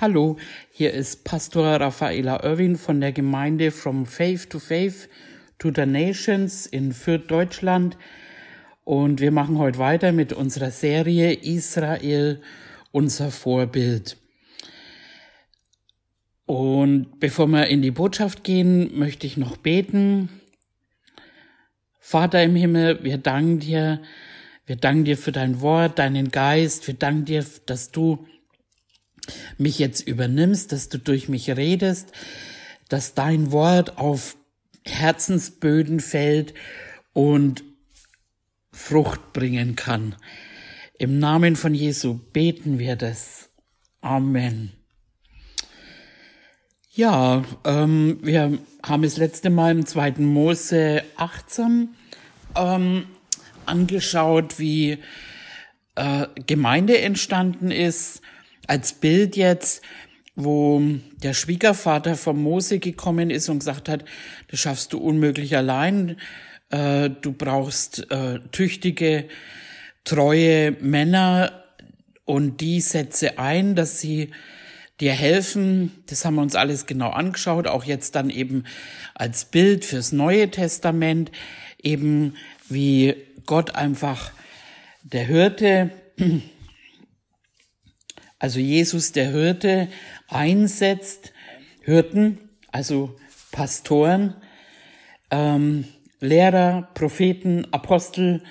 Hallo, hier ist Pastor Raffaela Irwin von der Gemeinde From Faith to Faith to the Nations in Fürth, Deutschland. Und wir machen heute weiter mit unserer Serie Israel, unser Vorbild. Und bevor wir in die Botschaft gehen, möchte ich noch beten. Vater im Himmel, wir danken dir, wir danken dir für dein Wort, deinen Geist, wir danken dir, dass du mich jetzt übernimmst, dass du durch mich redest, dass dein Wort auf Herzensböden fällt und Frucht bringen kann. Im Namen von Jesu beten wir das. Amen. Ja, ähm, wir haben es letzte Mal im zweiten Mose 18 ähm, angeschaut, wie äh, Gemeinde entstanden ist als Bild jetzt, wo der Schwiegervater von Mose gekommen ist und gesagt hat, das schaffst du unmöglich allein, äh, du brauchst äh, tüchtige, treue Männer und die setze ein, dass sie dir helfen. Das haben wir uns alles genau angeschaut, auch jetzt dann eben als Bild fürs Neue Testament, eben wie Gott einfach der Hirte also Jesus der Hirte einsetzt, Hirten, also Pastoren, ähm, Lehrer, Propheten, Apostel,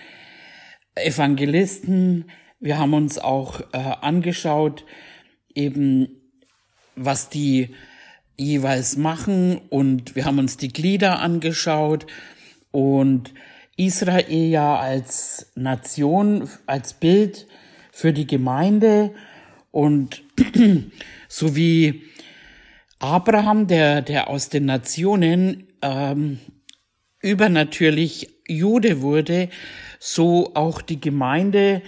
Evangelisten. Wir haben uns auch äh, angeschaut, eben was die jeweils machen. Und wir haben uns die Glieder angeschaut. Und Israel ja als Nation, als Bild für die Gemeinde und so wie Abraham, der, der aus den Nationen ähm, übernatürlich Jude wurde, so auch die Gemeinde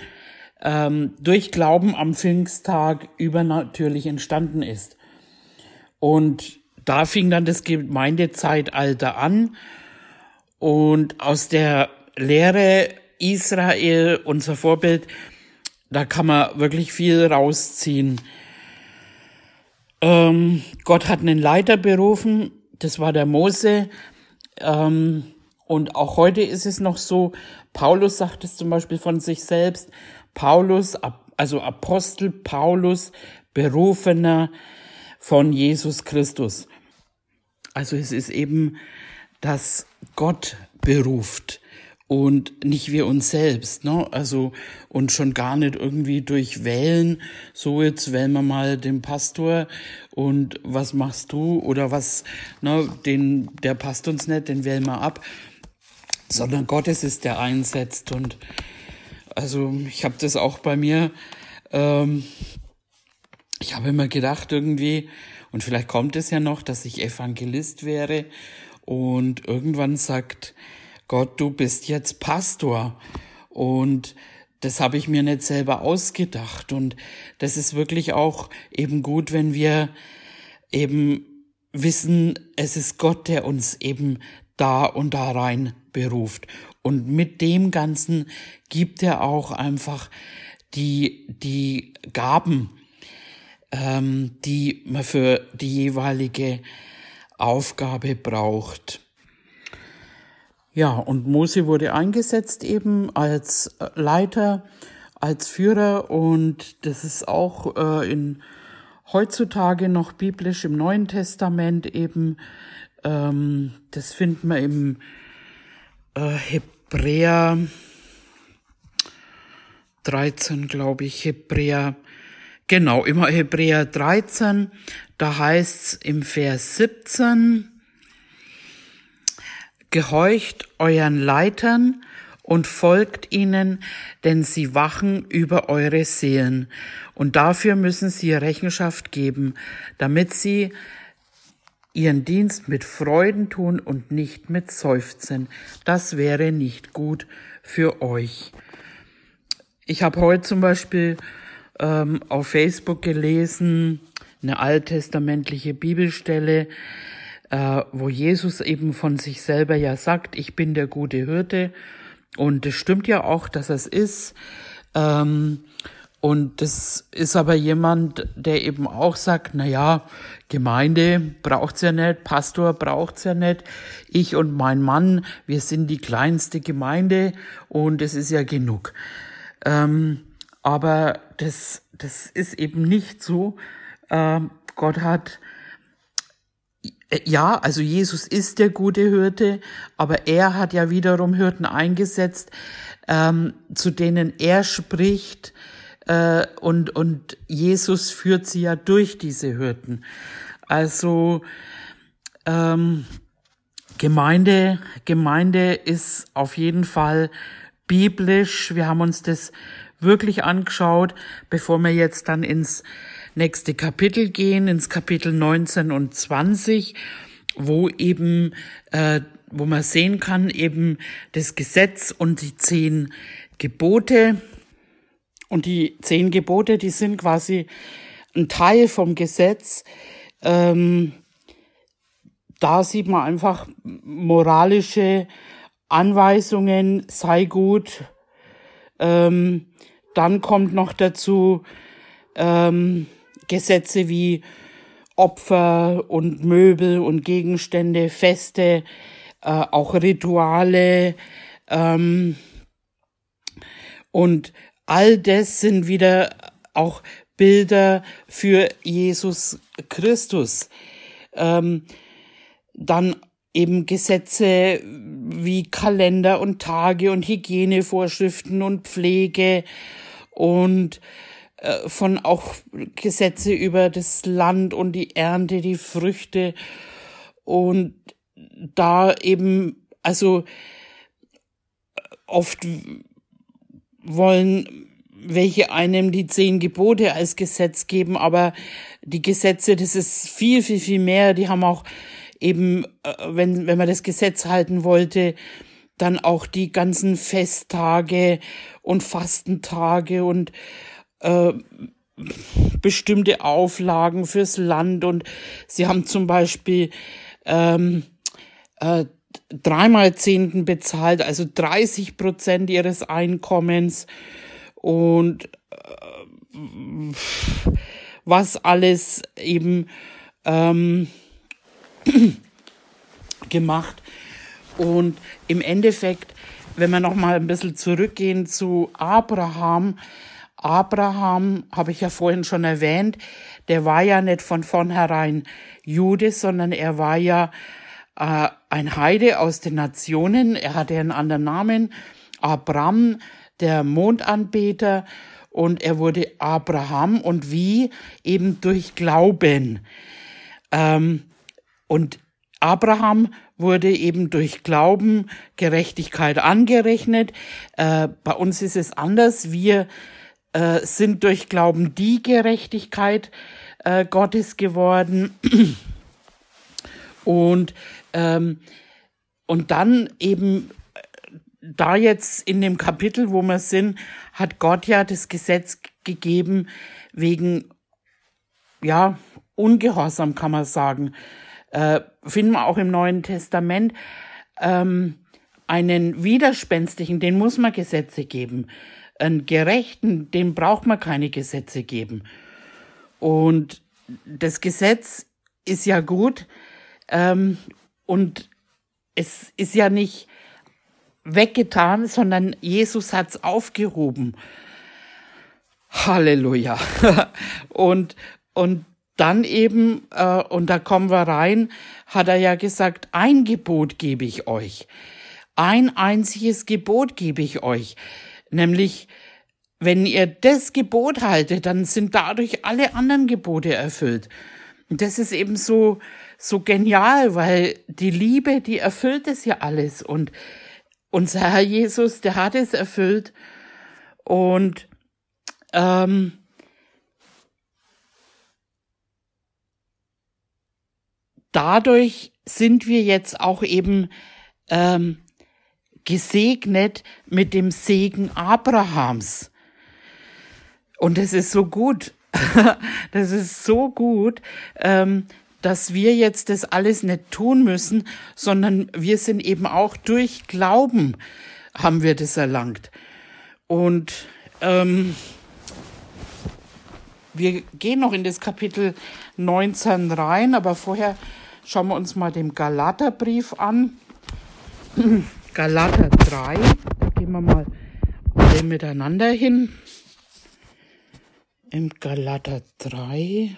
ähm, durch Glauben am Pfingsttag übernatürlich entstanden ist. Und da fing dann das Gemeindezeitalter an und aus der Lehre Israel, unser Vorbild, da kann man wirklich viel rausziehen. Ähm, Gott hat einen Leiter berufen, das war der Mose. Ähm, und auch heute ist es noch so, Paulus sagt es zum Beispiel von sich selbst, Paulus, also Apostel Paulus, berufener von Jesus Christus. Also es ist eben, dass Gott beruft und nicht wir uns selbst, ne? Also und schon gar nicht irgendwie durch Wählen, so jetzt wählen wir mal den Pastor und was machst du oder was, ne, den der passt uns nicht, den wählen wir ab, sondern Gott ist es, der einsetzt und also ich habe das auch bei mir, ähm, ich habe immer gedacht irgendwie und vielleicht kommt es ja noch, dass ich Evangelist wäre und irgendwann sagt Gott, du bist jetzt Pastor. Und das habe ich mir nicht selber ausgedacht. Und das ist wirklich auch eben gut, wenn wir eben wissen, es ist Gott, der uns eben da und da rein beruft. Und mit dem Ganzen gibt er auch einfach die, die Gaben, ähm, die man für die jeweilige Aufgabe braucht. Ja, und Mose wurde eingesetzt eben als Leiter, als Führer und das ist auch äh, in heutzutage noch biblisch im Neuen Testament eben. Ähm, das finden wir im äh, Hebräer 13, glaube ich, Hebräer, genau, immer Hebräer 13, da heißt's im Vers 17, Gehorcht euren Leitern und folgt ihnen, denn sie wachen über eure Seelen. Und dafür müssen sie Rechenschaft geben, damit sie ihren Dienst mit Freuden tun und nicht mit Seufzen. Das wäre nicht gut für euch. Ich habe heute zum Beispiel ähm, auf Facebook gelesen, eine alttestamentliche Bibelstelle, äh, wo Jesus eben von sich selber ja sagt, ich bin der gute Hirte. Und es stimmt ja auch, dass es ist. Ähm, Und das ist aber jemand, der eben auch sagt, na ja, Gemeinde braucht's ja nicht, Pastor braucht's ja nicht. Ich und mein Mann, wir sind die kleinste Gemeinde und es ist ja genug. Ähm, aber das, das ist eben nicht so. Ähm, Gott hat ja, also Jesus ist der gute Hirte, aber er hat ja wiederum Hirten eingesetzt, ähm, zu denen er spricht, äh, und, und Jesus führt sie ja durch diese Hürden. Also ähm, Gemeinde, Gemeinde ist auf jeden Fall biblisch. Wir haben uns das wirklich angeschaut, bevor wir jetzt dann ins nächste Kapitel gehen, ins Kapitel 19 und 20, wo eben, äh, wo man sehen kann, eben das Gesetz und die zehn Gebote und die zehn Gebote, die sind quasi ein Teil vom Gesetz. Ähm, da sieht man einfach moralische Anweisungen, sei gut. Ähm, dann kommt noch dazu ähm, Gesetze wie Opfer und Möbel und Gegenstände, Feste, äh, auch Rituale. Ähm, und All das sind wieder auch Bilder für Jesus Christus. Ähm, dann eben Gesetze wie Kalender und Tage und Hygienevorschriften und Pflege und äh, von auch Gesetze über das Land und die Ernte, die Früchte und da eben, also oft wollen welche einem die zehn Gebote als Gesetz geben, aber die Gesetze, das ist viel, viel, viel mehr. Die haben auch eben, äh, wenn, wenn man das Gesetz halten wollte, dann auch die ganzen Festtage und Fastentage und äh, bestimmte Auflagen fürs Land. Und sie haben zum Beispiel ähm, äh, dreimal Zehnten bezahlt, also 30 Prozent ihres Einkommens und äh, was alles eben ähm, gemacht. Und im Endeffekt, wenn wir noch mal ein bisschen zurückgehen zu Abraham, Abraham, habe ich ja vorhin schon erwähnt, der war ja nicht von vornherein Jude, sondern er war ja äh, ein Heide aus den Nationen. Er hatte einen anderen Namen, Abram, der Mondanbeter, und er wurde Abraham und wie eben durch Glauben. Ähm, und Abraham wurde eben durch Glauben Gerechtigkeit angerechnet. Äh, bei uns ist es anders. Wir äh, sind durch Glauben die Gerechtigkeit äh, Gottes geworden. Und ähm, und dann eben da jetzt in dem Kapitel, wo wir sind, hat Gott ja das Gesetz gegeben wegen, ja, Ungehorsam kann man sagen. Äh, finden wir auch im Neuen Testament. Ähm, einen widerspenstigen, den muss man Gesetze geben. Einen gerechten, dem braucht man keine Gesetze geben. Und das Gesetz ist ja gut, ähm, und es ist ja nicht weggetan, sondern Jesus hat's aufgehoben. Halleluja. und, und dann eben, äh, und da kommen wir rein, hat er ja gesagt, ein Gebot gebe ich euch. Ein einziges Gebot gebe ich euch. Nämlich, wenn ihr das Gebot haltet, dann sind dadurch alle anderen Gebote erfüllt. Und das ist eben so, so genial, weil die Liebe, die erfüllt es ja alles und unser Herr Jesus, der hat es erfüllt und ähm, dadurch sind wir jetzt auch eben ähm, gesegnet mit dem Segen Abrahams. Und das ist so gut. das ist so gut. Dass wir jetzt das alles nicht tun müssen, sondern wir sind eben auch durch Glauben haben wir das erlangt. Und ähm, wir gehen noch in das Kapitel 19 rein, aber vorher schauen wir uns mal den Galaterbrief an. Galater 3, da gehen wir mal alle miteinander hin. Im Galater 3.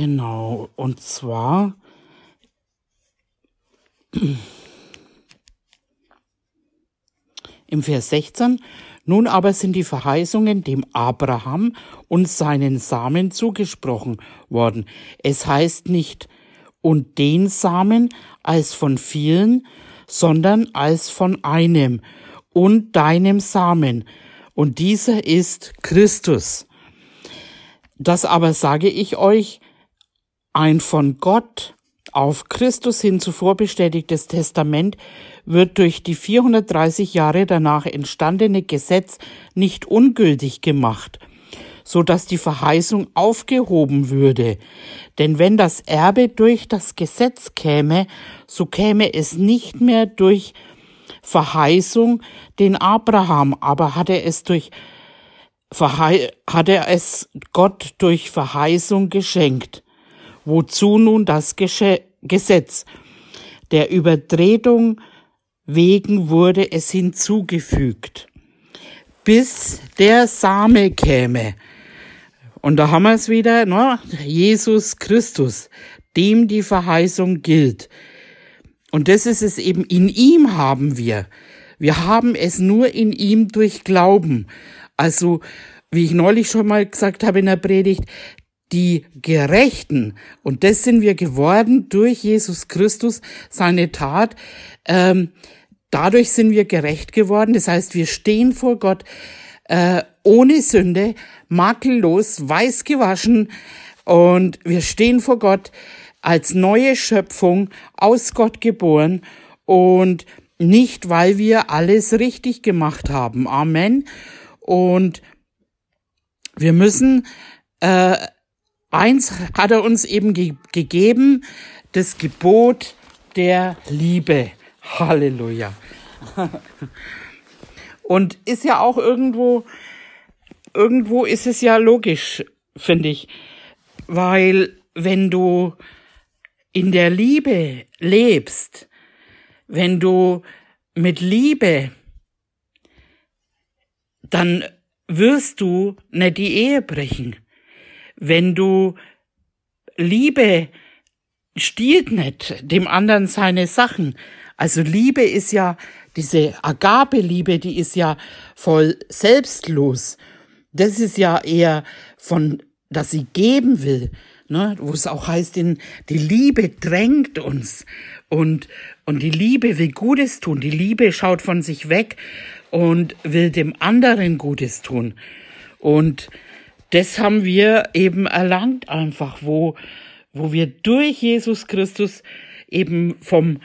Genau, und zwar im Vers 16, nun aber sind die Verheißungen dem Abraham und seinen Samen zugesprochen worden. Es heißt nicht und den Samen als von vielen, sondern als von einem und deinem Samen. Und dieser ist Christus. Das aber sage ich euch, ein von Gott auf Christus hin zuvor bestätigtes Testament wird durch die 430 Jahre danach entstandene Gesetz nicht ungültig gemacht, so dass die Verheißung aufgehoben würde. Denn wenn das Erbe durch das Gesetz käme, so käme es nicht mehr durch Verheißung den Abraham, aber hatte es durch hat er es Gott durch Verheißung geschenkt. Wozu nun das Gesetz? Der Übertretung wegen wurde es hinzugefügt, bis der Same käme. Und da haben wir es wieder, ne? Jesus Christus, dem die Verheißung gilt. Und das ist es eben, in ihm haben wir. Wir haben es nur in ihm durch Glauben. Also, wie ich neulich schon mal gesagt habe in der Predigt, die Gerechten, und das sind wir geworden durch Jesus Christus, seine Tat, ähm, dadurch sind wir gerecht geworden. Das heißt, wir stehen vor Gott äh, ohne Sünde, makellos, weiß gewaschen, und wir stehen vor Gott als neue Schöpfung aus Gott geboren und nicht, weil wir alles richtig gemacht haben. Amen. Und wir müssen äh, Eins hat er uns eben ge gegeben, das Gebot der Liebe. Halleluja. Und ist ja auch irgendwo, irgendwo ist es ja logisch, finde ich. Weil wenn du in der Liebe lebst, wenn du mit Liebe, dann wirst du nicht die Ehe brechen wenn du Liebe stiehlt nicht dem anderen seine Sachen. Also Liebe ist ja diese Agape-Liebe, die ist ja voll selbstlos. Das ist ja eher von, dass sie geben will, ne, wo es auch heißt, in, die Liebe drängt uns und, und die Liebe will Gutes tun. Die Liebe schaut von sich weg und will dem anderen Gutes tun. Und das haben wir eben erlangt einfach, wo, wo wir durch Jesus Christus eben vom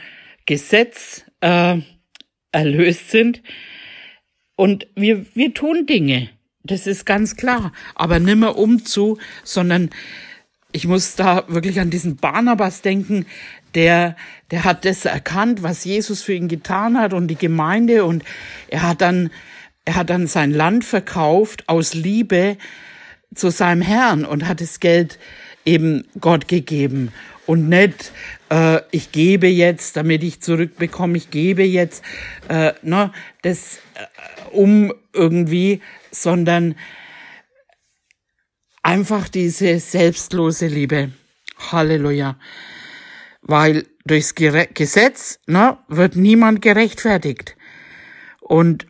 Gesetz äh, erlöst sind. Und wir, wir tun Dinge, das ist ganz klar, aber nimmer umzu, sondern ich muss da wirklich an diesen Barnabas denken, der, der hat das erkannt, was Jesus für ihn getan hat und die Gemeinde. Und er hat dann, er hat dann sein Land verkauft aus Liebe, zu seinem Herrn und hat das Geld eben Gott gegeben und nicht äh, ich gebe jetzt, damit ich zurückbekomme, ich gebe jetzt, äh, ne, das äh, um irgendwie, sondern einfach diese selbstlose Liebe. Halleluja. Weil durchs Gesetz ne, wird niemand gerechtfertigt. Und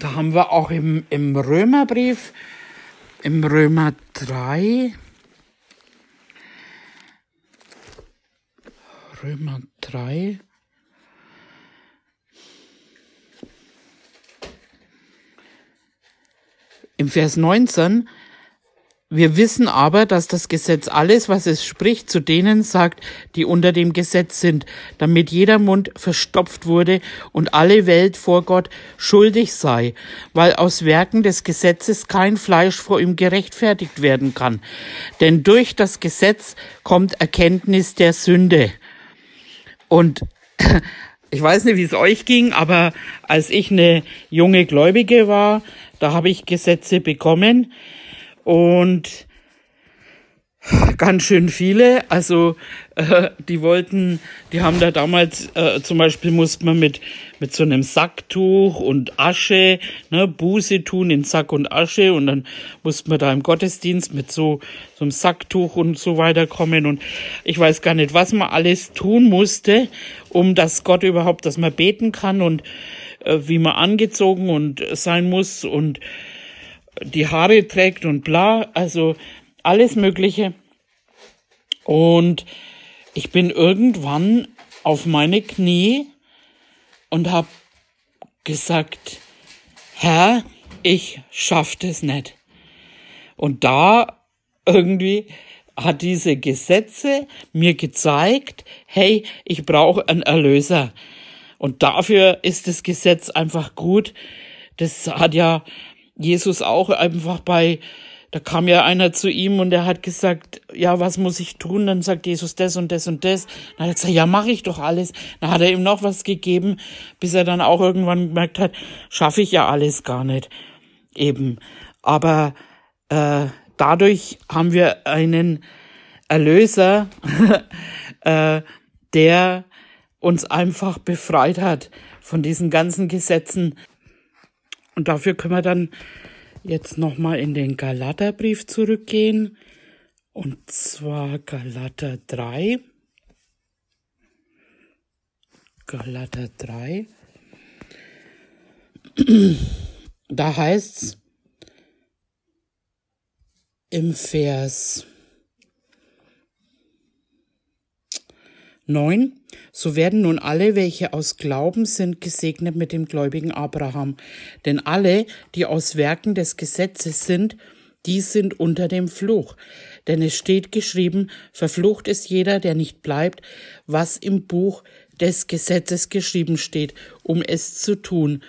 da haben wir auch im, im Römerbrief im Römer 3, Römer 3, im Vers 19, wir wissen aber, dass das Gesetz alles, was es spricht, zu denen sagt, die unter dem Gesetz sind, damit jeder Mund verstopft wurde und alle Welt vor Gott schuldig sei, weil aus Werken des Gesetzes kein Fleisch vor ihm gerechtfertigt werden kann. Denn durch das Gesetz kommt Erkenntnis der Sünde. Und ich weiß nicht, wie es euch ging, aber als ich eine junge Gläubige war, da habe ich Gesetze bekommen und ganz schön viele. Also äh, die wollten, die haben da damals äh, zum Beispiel musste man mit mit so einem Sacktuch und Asche, ne, Buße tun in Sack und Asche. Und dann musste man da im Gottesdienst mit so so einem Sacktuch und so weiter kommen und ich weiß gar nicht, was man alles tun musste, um dass Gott überhaupt, dass man beten kann und äh, wie man angezogen und sein muss. Und die Haare trägt und bla, also alles Mögliche. Und ich bin irgendwann auf meine Knie und habe gesagt, Herr, ich schaff das nicht. Und da irgendwie hat diese Gesetze mir gezeigt, hey, ich brauche einen Erlöser. Und dafür ist das Gesetz einfach gut. Das hat ja Jesus auch einfach bei, da kam ja einer zu ihm und er hat gesagt, ja, was muss ich tun? Dann sagt Jesus das und das und das. Dann hat er gesagt, ja, mache ich doch alles. Dann hat er ihm noch was gegeben, bis er dann auch irgendwann gemerkt hat, schaffe ich ja alles gar nicht. Eben. Aber äh, dadurch haben wir einen Erlöser, äh, der uns einfach befreit hat von diesen ganzen Gesetzen, und dafür können wir dann jetzt nochmal in den Galaterbrief zurückgehen. Und zwar Galater 3. Galater 3. Da heißt's im Vers 9. So werden nun alle, welche aus Glauben sind, gesegnet mit dem gläubigen Abraham. Denn alle, die aus Werken des Gesetzes sind, die sind unter dem Fluch. Denn es steht geschrieben, verflucht ist jeder, der nicht bleibt, was im Buch des Gesetzes geschrieben steht, um es zu tun.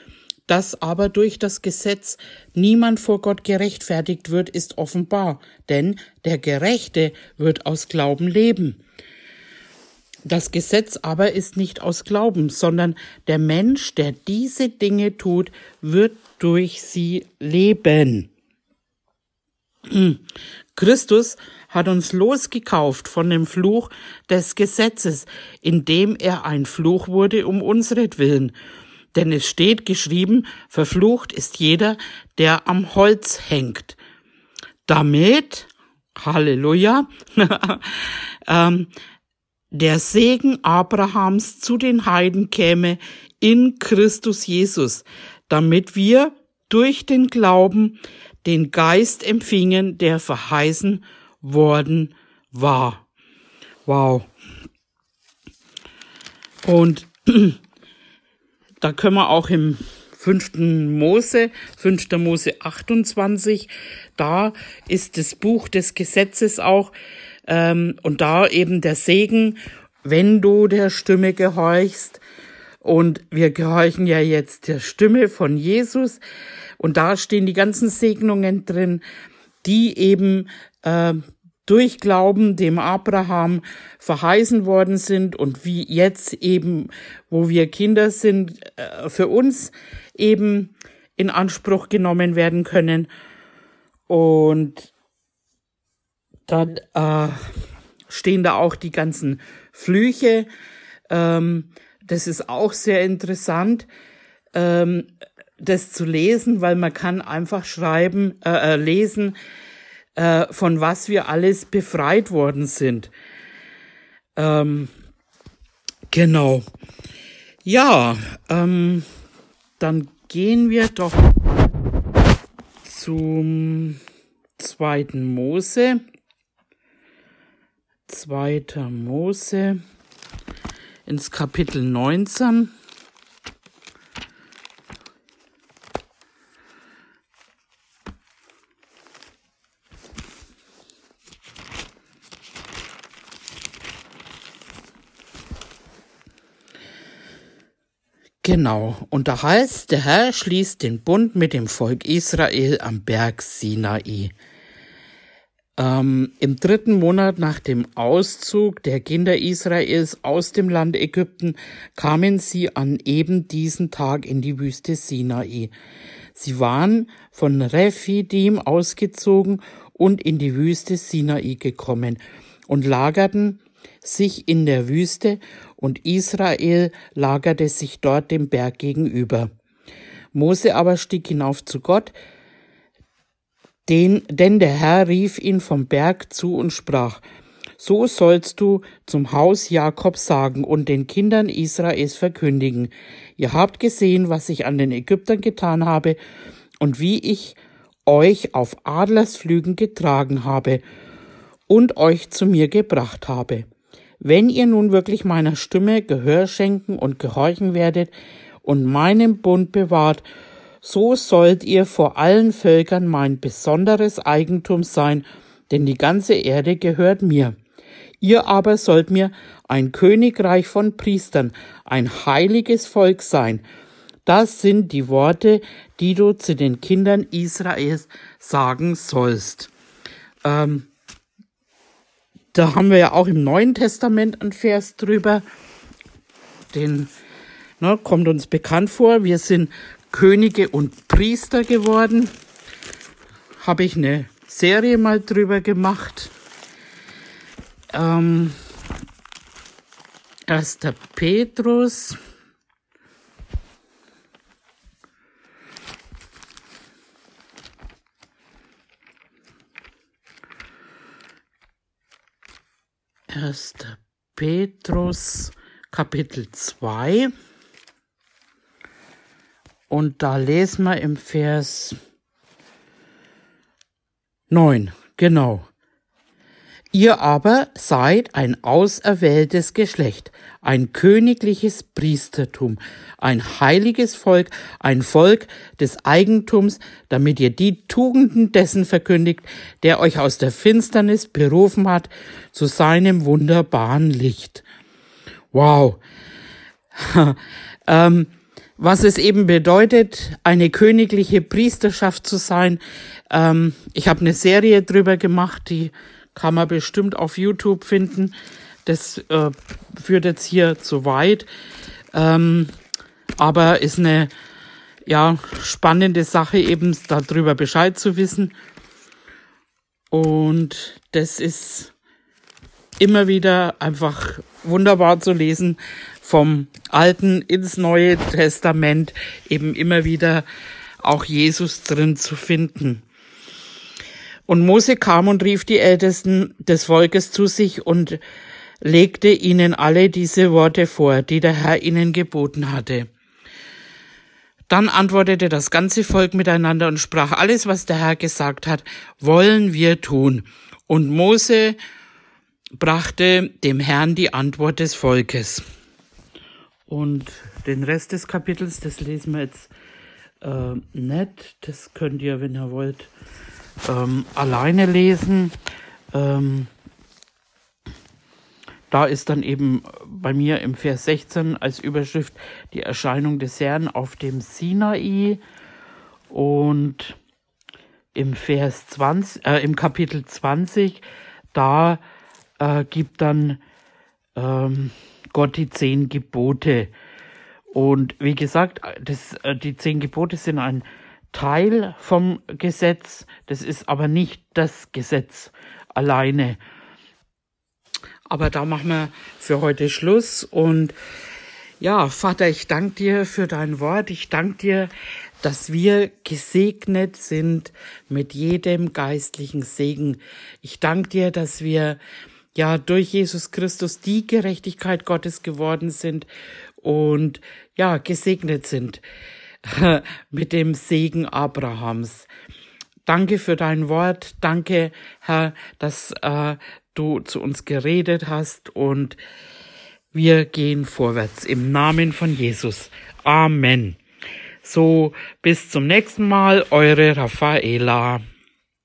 Dass aber durch das Gesetz niemand vor Gott gerechtfertigt wird, ist offenbar, denn der Gerechte wird aus Glauben leben. Das Gesetz aber ist nicht aus Glauben, sondern der Mensch, der diese Dinge tut, wird durch sie leben. Christus hat uns losgekauft von dem Fluch des Gesetzes, indem er ein Fluch wurde um unsretwillen. Denn es steht geschrieben, verflucht ist jeder, der am Holz hängt. Damit, Halleluja, ähm, der Segen Abrahams zu den Heiden käme in Christus Jesus, damit wir durch den Glauben den Geist empfingen, der verheißen worden war. Wow. Und da können wir auch im fünften Mose, fünfter Mose 28, da ist das Buch des Gesetzes auch, ähm, und da eben der Segen, wenn du der Stimme gehorchst. Und wir gehorchen ja jetzt der Stimme von Jesus. Und da stehen die ganzen Segnungen drin, die eben äh, durch Glauben dem Abraham verheißen worden sind und wie jetzt eben, wo wir Kinder sind, äh, für uns eben in Anspruch genommen werden können. Und dann äh, stehen da auch die ganzen Flüche. Ähm, das ist auch sehr interessant, ähm, das zu lesen, weil man kann einfach schreiben, äh, äh, lesen, äh, von was wir alles befreit worden sind. Ähm, genau. Ja, ähm, dann gehen wir doch zum zweiten Mose. 2. Mose ins Kapitel 19. Genau, und da heißt, der Herr schließt den Bund mit dem Volk Israel am Berg Sinai. Ähm, Im dritten Monat nach dem Auszug der Kinder Israels aus dem Land Ägypten kamen sie an eben diesen Tag in die Wüste Sinai. Sie waren von Rephidim ausgezogen und in die Wüste Sinai gekommen und lagerten sich in der Wüste und Israel lagerte sich dort dem Berg gegenüber. Mose aber stieg hinauf zu Gott, den, denn der Herr rief ihn vom Berg zu und sprach, so sollst du zum Haus Jakob sagen und den Kindern Israels verkündigen. Ihr habt gesehen, was ich an den Ägyptern getan habe und wie ich euch auf Adlersflügen getragen habe und euch zu mir gebracht habe. Wenn ihr nun wirklich meiner Stimme Gehör schenken und gehorchen werdet und meinen Bund bewahrt, so sollt ihr vor allen Völkern mein besonderes Eigentum sein, denn die ganze Erde gehört mir. Ihr aber sollt mir ein Königreich von Priestern, ein heiliges Volk sein. Das sind die Worte, die du zu den Kindern Israels sagen sollst. Ähm, da haben wir ja auch im Neuen Testament einen Vers drüber. Den ne, kommt uns bekannt vor. Wir sind Könige und Priester geworden. Habe ich eine Serie mal drüber gemacht. Ähm, 1. Petrus. Erster Petrus Kapitel 2 und da lesen wir im Vers 9, genau. Ihr aber seid ein auserwähltes Geschlecht, ein königliches Priestertum, ein heiliges Volk, ein Volk des Eigentums, damit ihr die Tugenden dessen verkündigt, der euch aus der Finsternis berufen hat zu seinem wunderbaren Licht. Wow. ähm, was es eben bedeutet, eine königliche Priesterschaft zu sein. Ähm, ich habe eine Serie drüber gemacht, die kann man bestimmt auf YouTube finden. Das äh, führt jetzt hier zu weit. Ähm, aber ist eine ja, spannende Sache, eben darüber Bescheid zu wissen. Und das ist immer wieder einfach wunderbar zu lesen, vom Alten ins Neue Testament eben immer wieder auch Jesus drin zu finden. Und Mose kam und rief die Ältesten des Volkes zu sich und legte ihnen alle diese Worte vor, die der Herr ihnen geboten hatte. Dann antwortete das ganze Volk miteinander und sprach, alles, was der Herr gesagt hat, wollen wir tun. Und Mose brachte dem Herrn die Antwort des Volkes. Und den Rest des Kapitels, das lesen wir jetzt äh, nicht. Das könnt ihr, wenn ihr wollt, ähm, alleine lesen. Ähm, da ist dann eben bei mir im Vers 16 als Überschrift die Erscheinung des Herrn auf dem Sinai und im Vers 20, äh, im Kapitel 20, da äh, gibt dann ähm, Gott die zehn Gebote. Und wie gesagt, das, äh, die zehn Gebote sind ein Teil vom Gesetz, das ist aber nicht das Gesetz alleine. Aber da machen wir für heute Schluss und ja, Vater, ich danke dir für dein Wort. Ich danke dir, dass wir gesegnet sind mit jedem geistlichen Segen. Ich danke dir, dass wir ja durch Jesus Christus die Gerechtigkeit Gottes geworden sind und ja gesegnet sind. mit dem Segen Abrahams. Danke für dein Wort. Danke, Herr, dass äh, du zu uns geredet hast und wir gehen vorwärts im Namen von Jesus. Amen. So, bis zum nächsten Mal, eure Raffaela.